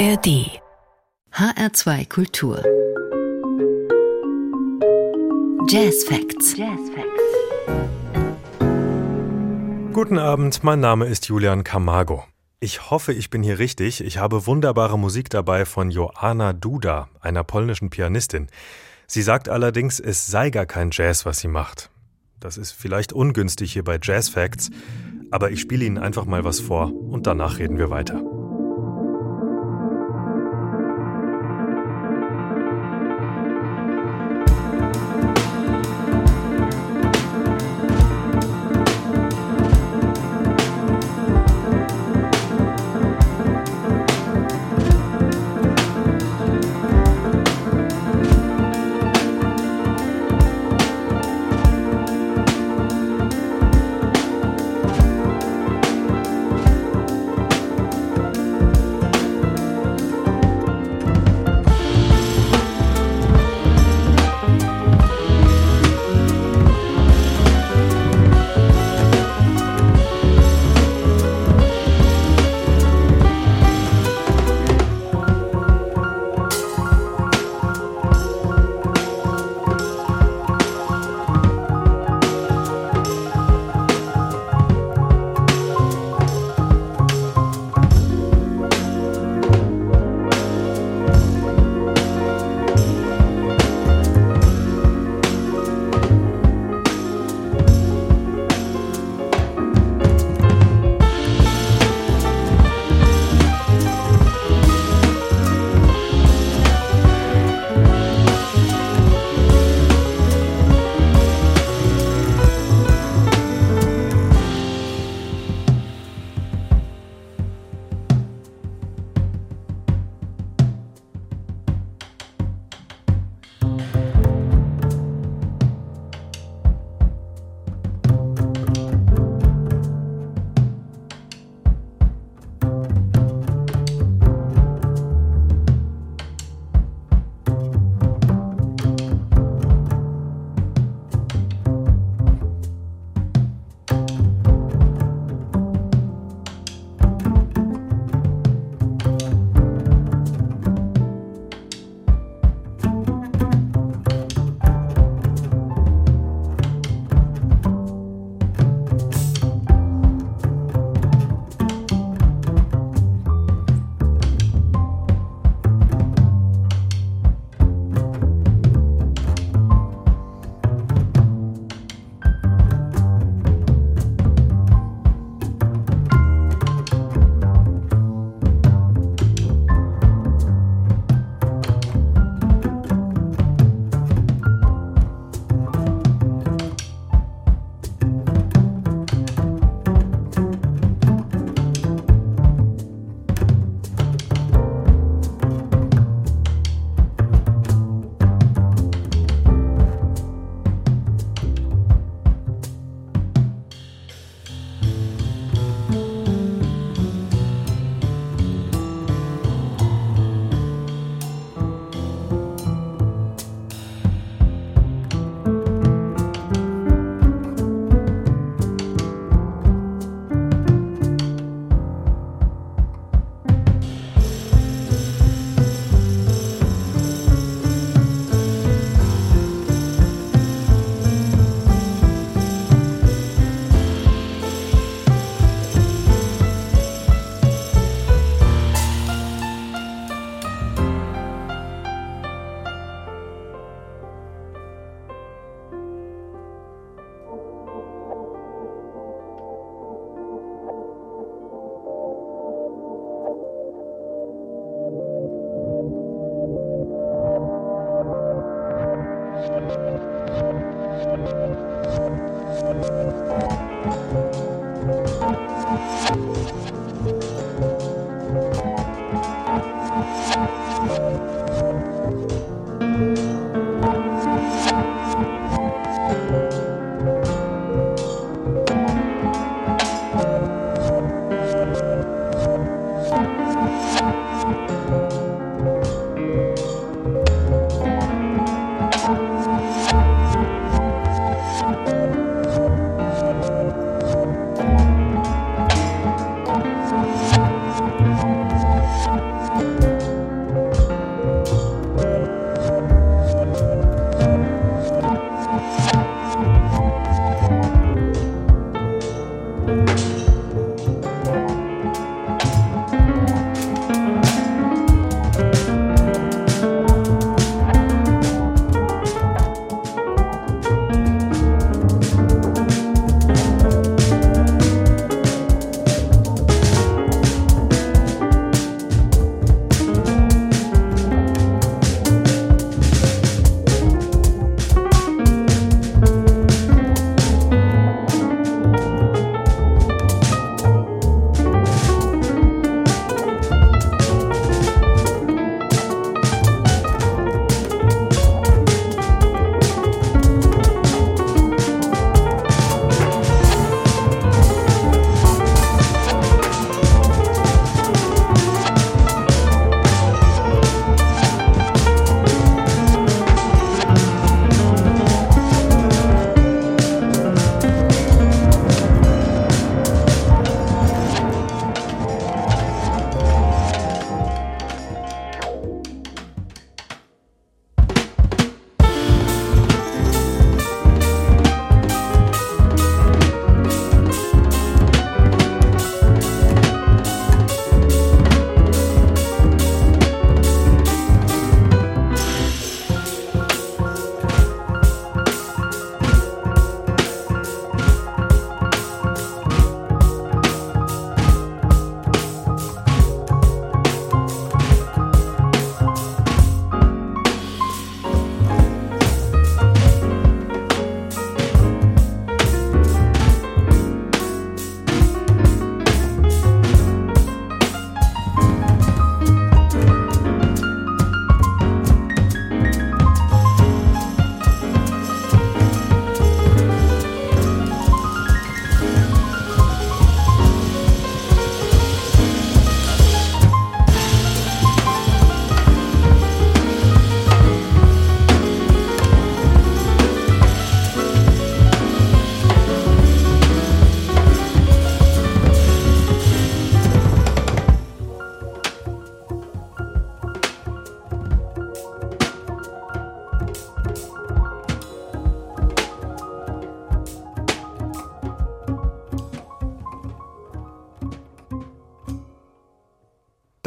ARD HR2 Kultur Jazz Facts. Jazz Facts. Guten Abend, mein Name ist Julian Camargo. Ich hoffe, ich bin hier richtig. Ich habe wunderbare Musik dabei von Joanna Duda, einer polnischen Pianistin. Sie sagt allerdings, es sei gar kein Jazz, was sie macht. Das ist vielleicht ungünstig hier bei Jazz Facts, aber ich spiele Ihnen einfach mal was vor und danach reden wir weiter.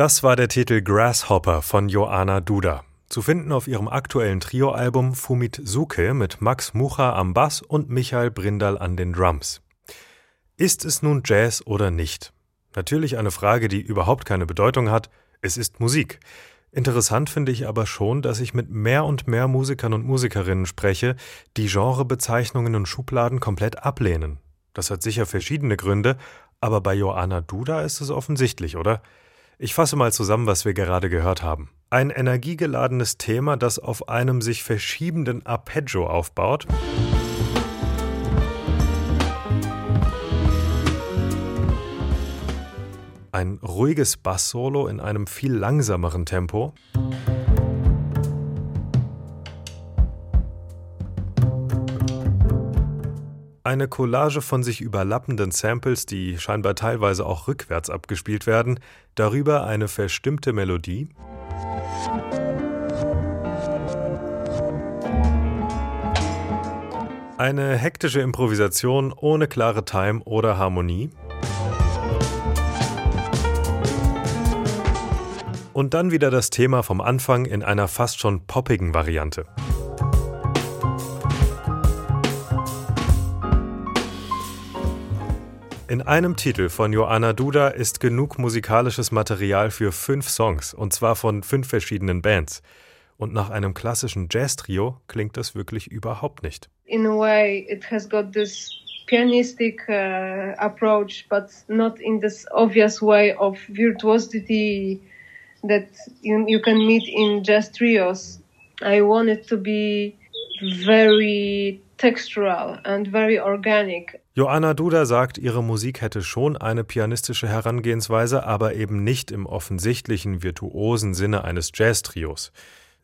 Das war der Titel Grasshopper von Joanna Duda. Zu finden auf ihrem aktuellen Trio-Album Fumit Suke mit Max Mucha am Bass und Michael Brindal an den Drums. Ist es nun Jazz oder nicht? Natürlich eine Frage, die überhaupt keine Bedeutung hat. Es ist Musik. Interessant finde ich aber schon, dass ich mit mehr und mehr Musikern und Musikerinnen spreche, die Genrebezeichnungen und Schubladen komplett ablehnen. Das hat sicher verschiedene Gründe, aber bei Joanna Duda ist es offensichtlich, oder? Ich fasse mal zusammen, was wir gerade gehört haben. Ein energiegeladenes Thema, das auf einem sich verschiebenden Arpeggio aufbaut. Ein ruhiges Bass-Solo in einem viel langsameren Tempo. Eine Collage von sich überlappenden Samples, die scheinbar teilweise auch rückwärts abgespielt werden, darüber eine verstimmte Melodie. Eine hektische Improvisation ohne klare Time oder Harmonie. Und dann wieder das Thema vom Anfang in einer fast schon poppigen Variante. In einem Titel von Joanna Duda ist genug musikalisches Material für fünf Songs, und zwar von fünf verschiedenen Bands. Und nach einem klassischen Jazz-Trio klingt das wirklich überhaupt nicht. In a way, it has got this pianistic uh, approach, but not in this obvious way of virtuosity that you, you can meet in jazz trios. I want it to be very textural and very organic. Joanna Duda sagt, ihre Musik hätte schon eine pianistische Herangehensweise, aber eben nicht im offensichtlichen virtuosen Sinne eines Jazz-Trios.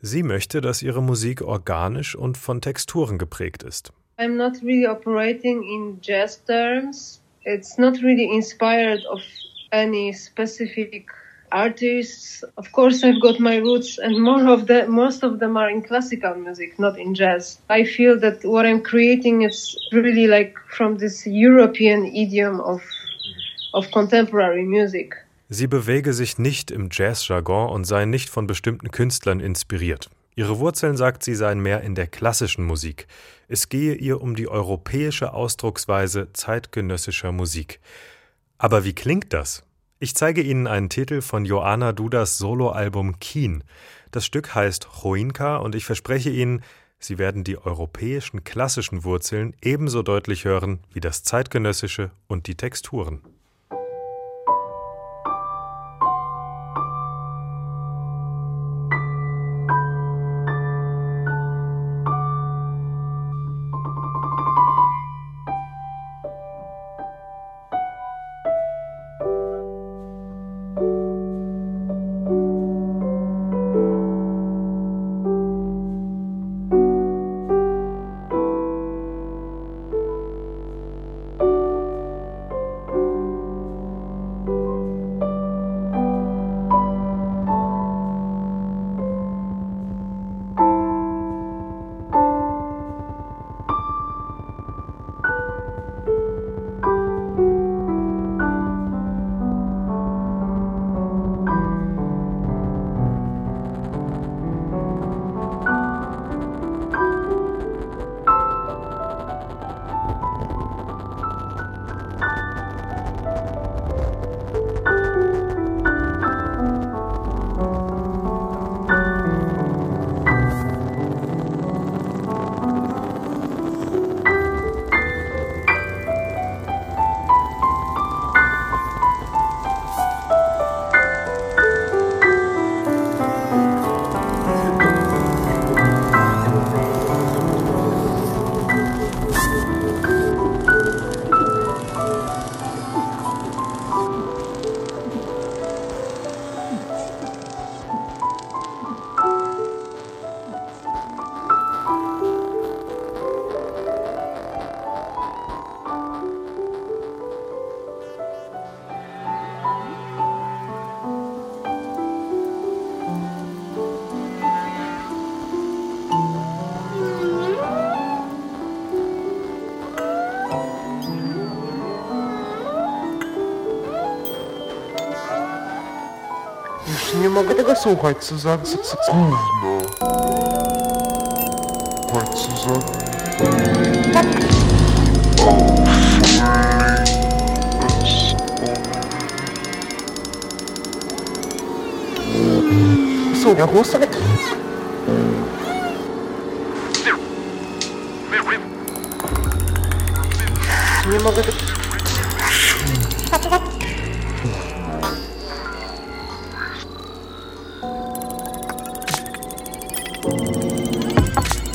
Sie möchte, dass ihre Musik organisch und von Texturen geprägt ist. I'm not really operating in jazz terms. It's not really inspired of any specific artists. Of course, I've got my roots, and more of the most of them are in classical music, not in jazz. I feel that what I'm creating is really like from this European idiom of of contemporary music. Sie bewege sich nicht im Jazzjargon und sei nicht von bestimmten Künstlern inspiriert. Ihre Wurzeln, sagt sie, seien mehr in der klassischen Musik. Es gehe ihr um die europäische Ausdrucksweise zeitgenössischer Musik. Aber wie klingt das? Ich zeige Ihnen einen Titel von Joanna Dudas Soloalbum Keen. Das Stück heißt Choinka und ich verspreche Ihnen, Sie werden die europäischen klassischen Wurzeln ebenso deutlich hören wie das zeitgenössische und die Texturen. so weit zu sagen. Halt zu sagen. So, der Hose weg. ピッ!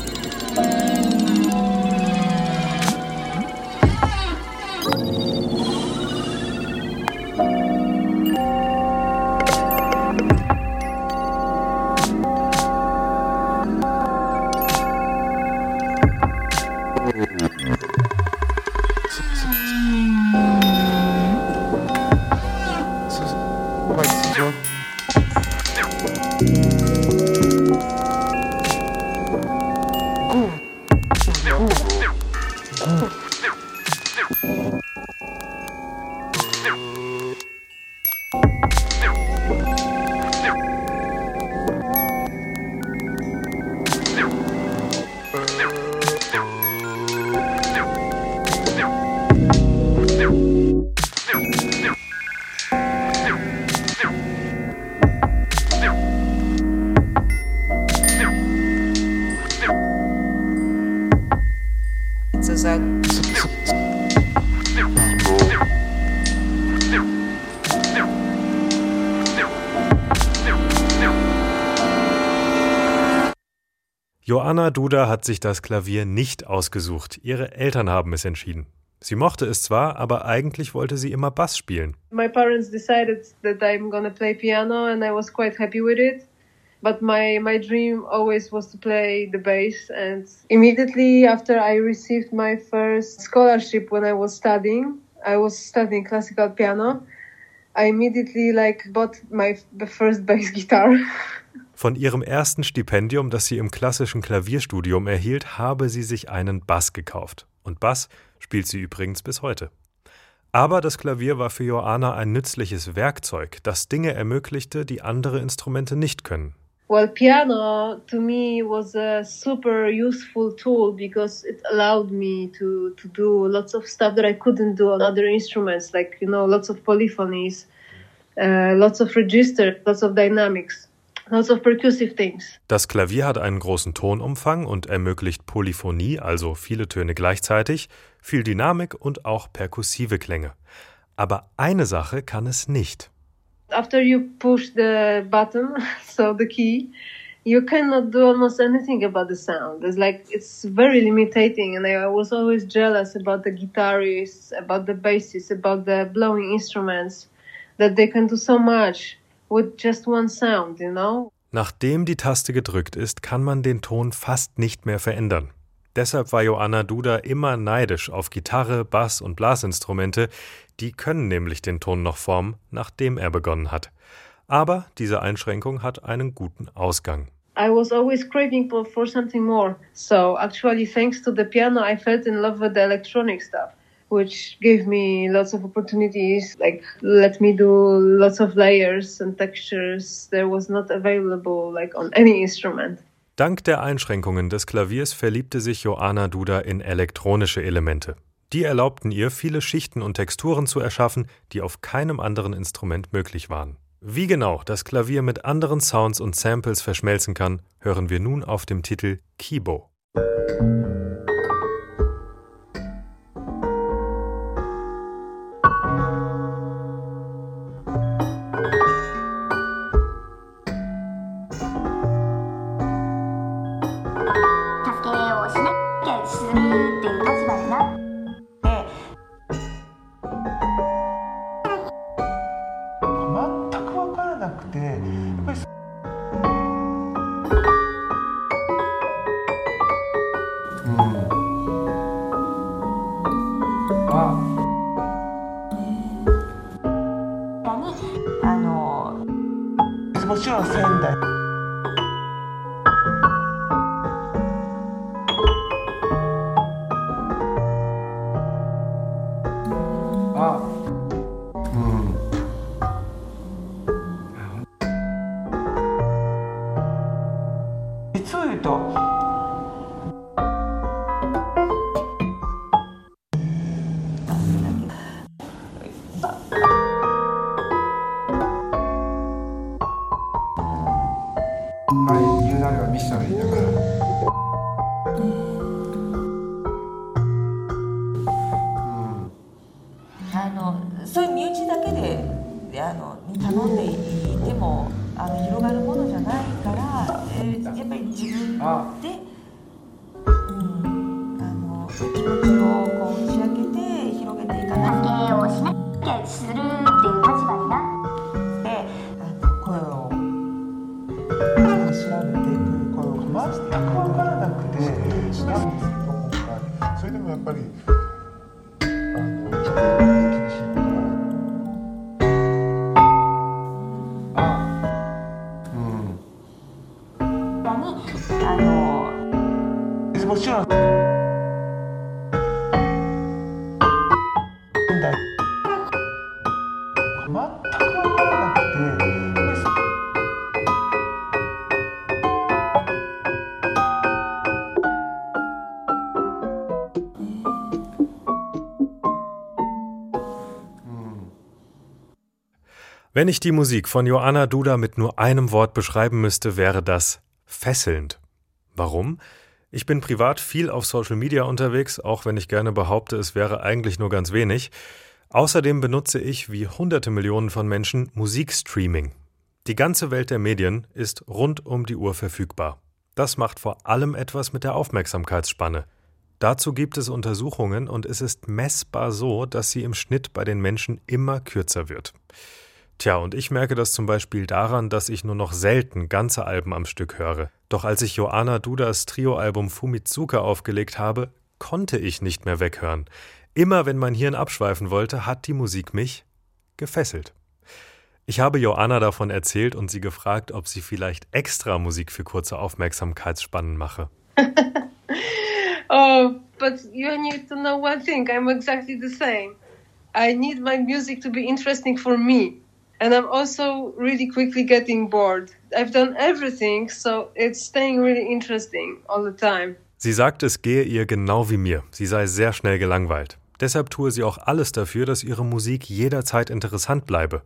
Joanna Duda hat sich das Klavier nicht ausgesucht. Ihre Eltern haben es entschieden. Sie mochte es zwar, aber eigentlich wollte sie immer Bass spielen. My parents decided that I'm gonna play piano, and I was quite happy with it. But my my dream always was to play the bass. And immediately after I received my first scholarship when I was studying, I was studying classical piano. I immediately like bought my first bass guitar. Von ihrem ersten Stipendium, das sie im klassischen Klavierstudium erhielt, habe sie sich einen Bass gekauft. Und Bass spielt sie übrigens bis heute. Aber das Klavier war für Joanna ein nützliches Werkzeug, das Dinge ermöglichte, die andere Instrumente nicht können. Well, piano to me was a super useful tool because it allowed me to, to do lots of stuff that I couldn't do on other instruments, like, you know, lots of polyphonies, uh, lots of register, lots of dynamics, lots of percussive things. Das Klavier hat einen großen Tonumfang und ermöglicht Polyphonie, also viele Töne gleichzeitig, viel Dynamik und auch perkussive Klänge. Aber eine Sache kann es nicht. After you push the button, so the key, you cannot do almost anything about the sound. It's like it's very limiting, and I was always jealous about the guitarists, about the bassists, about the blowing instruments, that they can do so much with just one sound, you know. Nachdem die Taste gedrückt ist, kann man den Ton fast nicht mehr verändern. Deshalb war Joanna Duda immer neidisch auf Gitarre, Bass und Blasinstrumente, die können nämlich den Ton noch formen, nachdem er begonnen hat. Aber diese Einschränkung hat einen guten Ausgang. I was always craving for, for something more. So actually, thanks to the piano, I fell in love with the electronic stuff, which gave me lots of opportunities. Like let me do lots of layers and textures that was not available like on any instrument. Dank der Einschränkungen des Klaviers verliebte sich Joanna Duda in elektronische Elemente. Die erlaubten ihr, viele Schichten und Texturen zu erschaffen, die auf keinem anderen Instrument möglich waren. Wie genau das Klavier mit anderen Sounds und Samples verschmelzen kann, hören wir nun auf dem Titel Kibo. 助 Bıçağı sende. 見するっていう立場になって声を柱く声をからなくて。それでもやっぱり Wenn ich die Musik von Joanna Duda mit nur einem Wort beschreiben müsste, wäre das fesselnd. Warum? Ich bin privat viel auf Social Media unterwegs, auch wenn ich gerne behaupte, es wäre eigentlich nur ganz wenig. Außerdem benutze ich, wie hunderte Millionen von Menschen, Musikstreaming. Die ganze Welt der Medien ist rund um die Uhr verfügbar. Das macht vor allem etwas mit der Aufmerksamkeitsspanne. Dazu gibt es Untersuchungen und es ist messbar so, dass sie im Schnitt bei den Menschen immer kürzer wird. Tja, und ich merke das zum Beispiel daran, dass ich nur noch selten ganze Alben am Stück höre. Doch als ich Joanna Dudas Trio-Album Fumitsuka aufgelegt habe, konnte ich nicht mehr weghören. Immer wenn mein Hirn abschweifen wollte, hat die Musik mich gefesselt. Ich habe Joanna davon erzählt und sie gefragt, ob sie vielleicht extra Musik für kurze Aufmerksamkeitsspannen mache. Oh, but you need to know one thing. I'm exactly the same. I need my music to be interesting for me. And I'm also really quickly getting bored. I've done everything, so it's staying really interesting all the time. Sie sagt, es gehe ihr genau wie mir. Sie sei sehr schnell gelangweilt. Deshalb tue sie auch alles dafür, dass ihre Musik jederzeit interessant bleibe.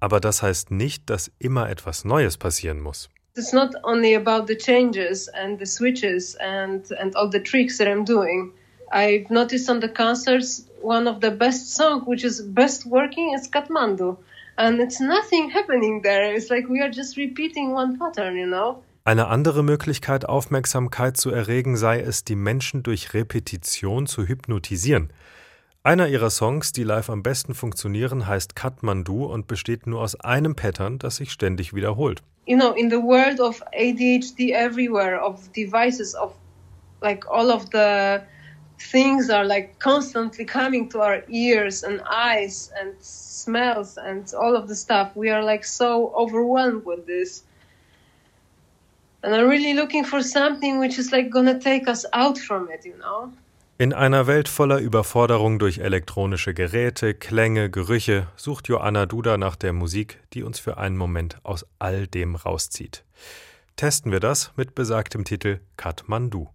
Aber das heißt nicht, dass immer etwas Neues passieren muss. It's not only about the changes and the switches and, and all the tricks that I'm doing. I've noticed on the concerts one of the best songs, which is best working, is Kathmandu. And it's nothing happening there. It's like we are just repeating one pattern, you know? Eine andere Möglichkeit, Aufmerksamkeit zu erregen, sei es, die Menschen durch Repetition zu hypnotisieren. Einer ihrer Songs, die live am besten funktionieren, heißt Kathmandu und besteht nur aus einem Pattern, das sich ständig wiederholt. You know, in the world of ADHD everywhere, of devices, of like all of the things are like constantly coming to our ears and eyes and smells and all of the stuff. We are like so overwhelmed with this. And I'm really looking for something which is like gonna take us out from it, you know? In einer Welt voller Überforderung durch elektronische Geräte, Klänge, Gerüche sucht Joanna Duda nach der Musik, die uns für einen Moment aus all dem rauszieht. Testen wir das mit besagtem Titel Kathmandu.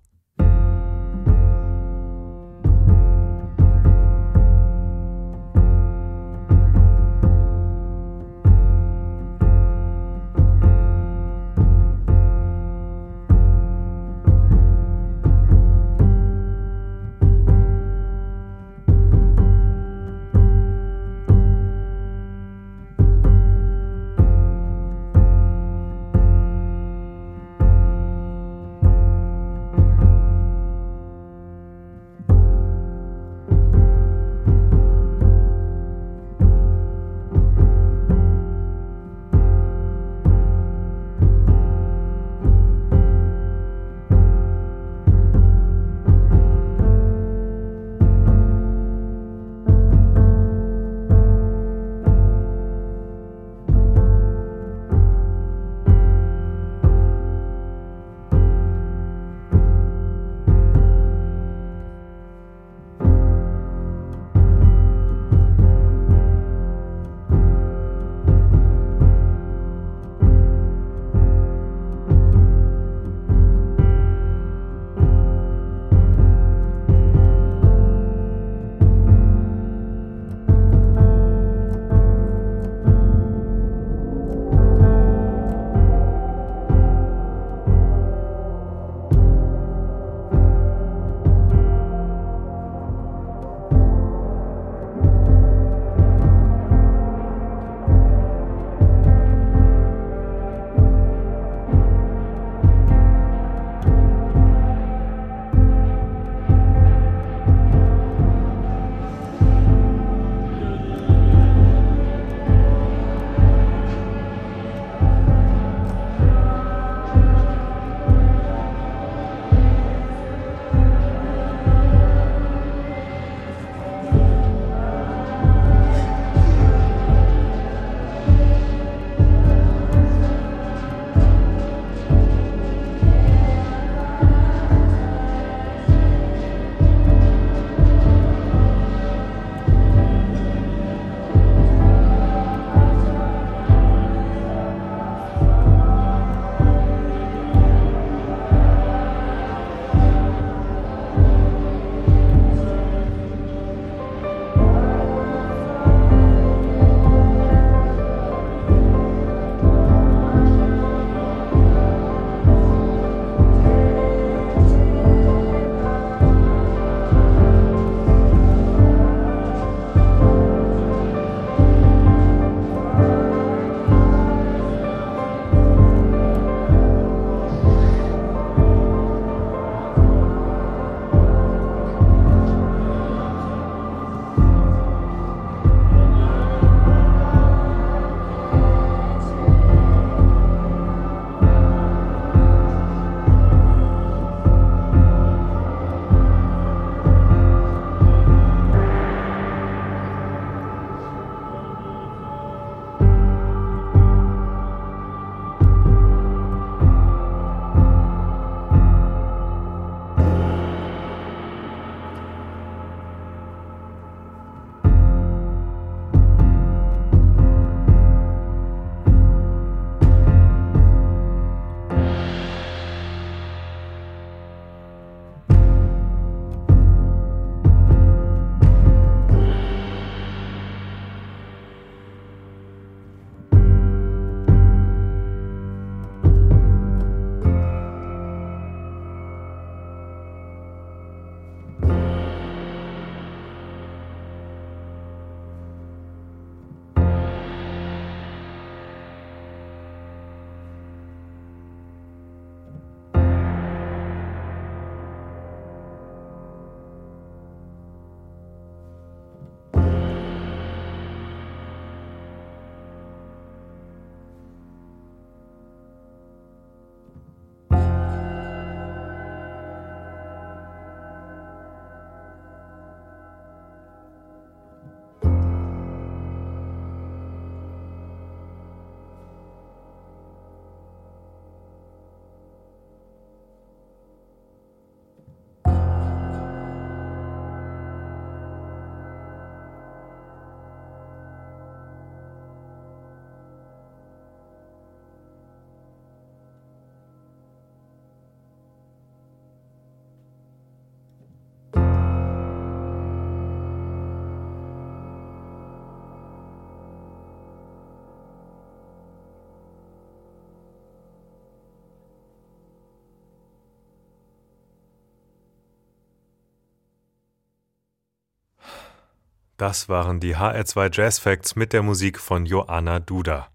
Das waren die HR2 Jazz Facts mit der Musik von Joanna Duda.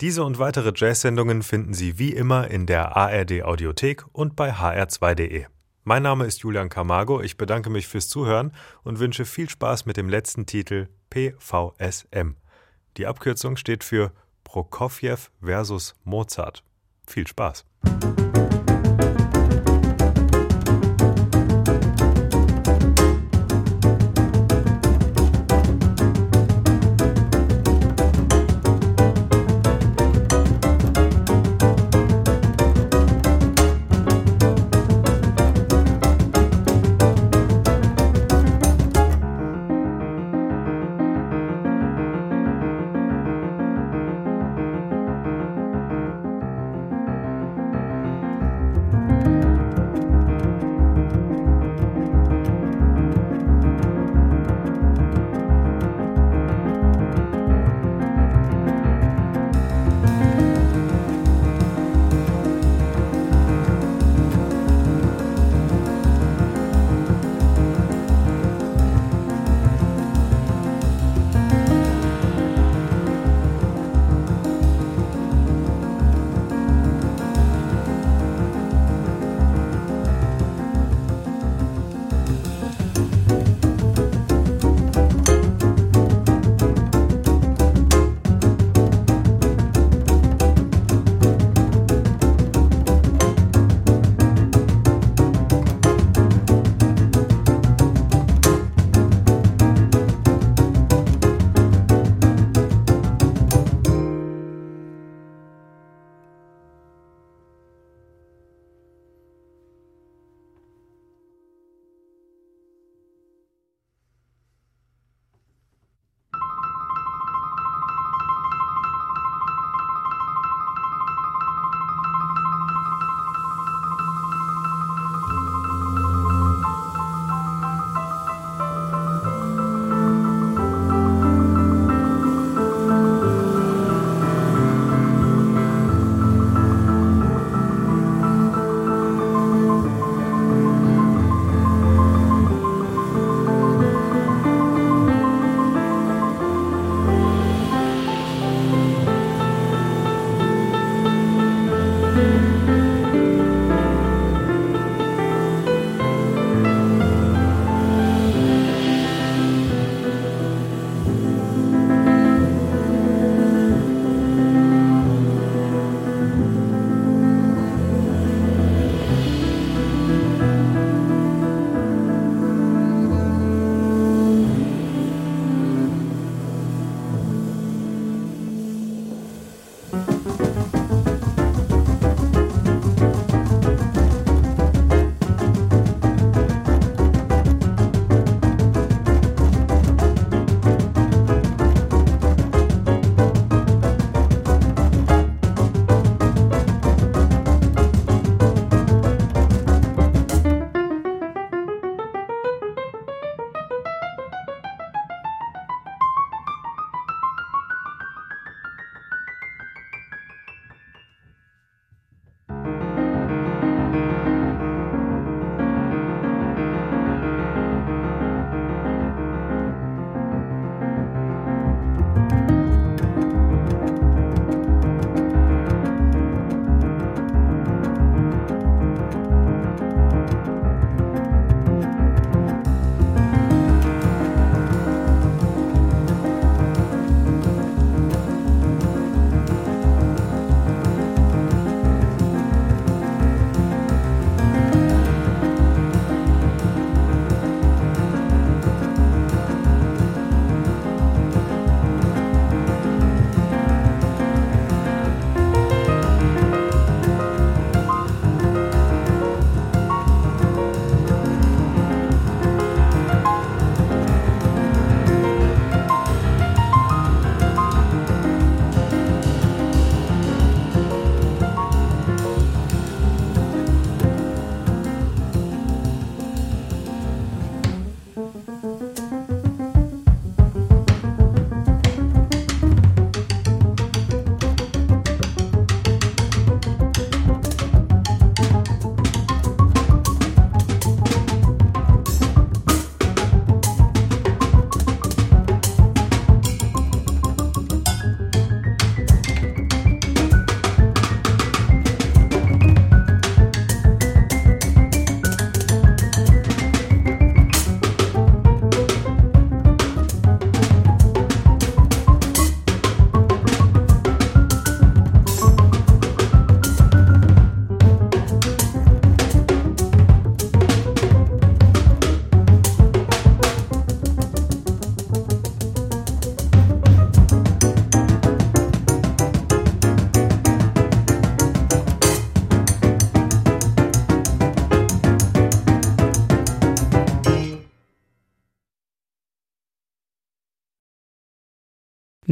Diese und weitere Jazz-Sendungen finden Sie wie immer in der ARD Audiothek und bei hr2.de. Mein Name ist Julian Camargo, ich bedanke mich fürs Zuhören und wünsche viel Spaß mit dem letzten Titel PVSM. Die Abkürzung steht für Prokofjew versus Mozart. Viel Spaß!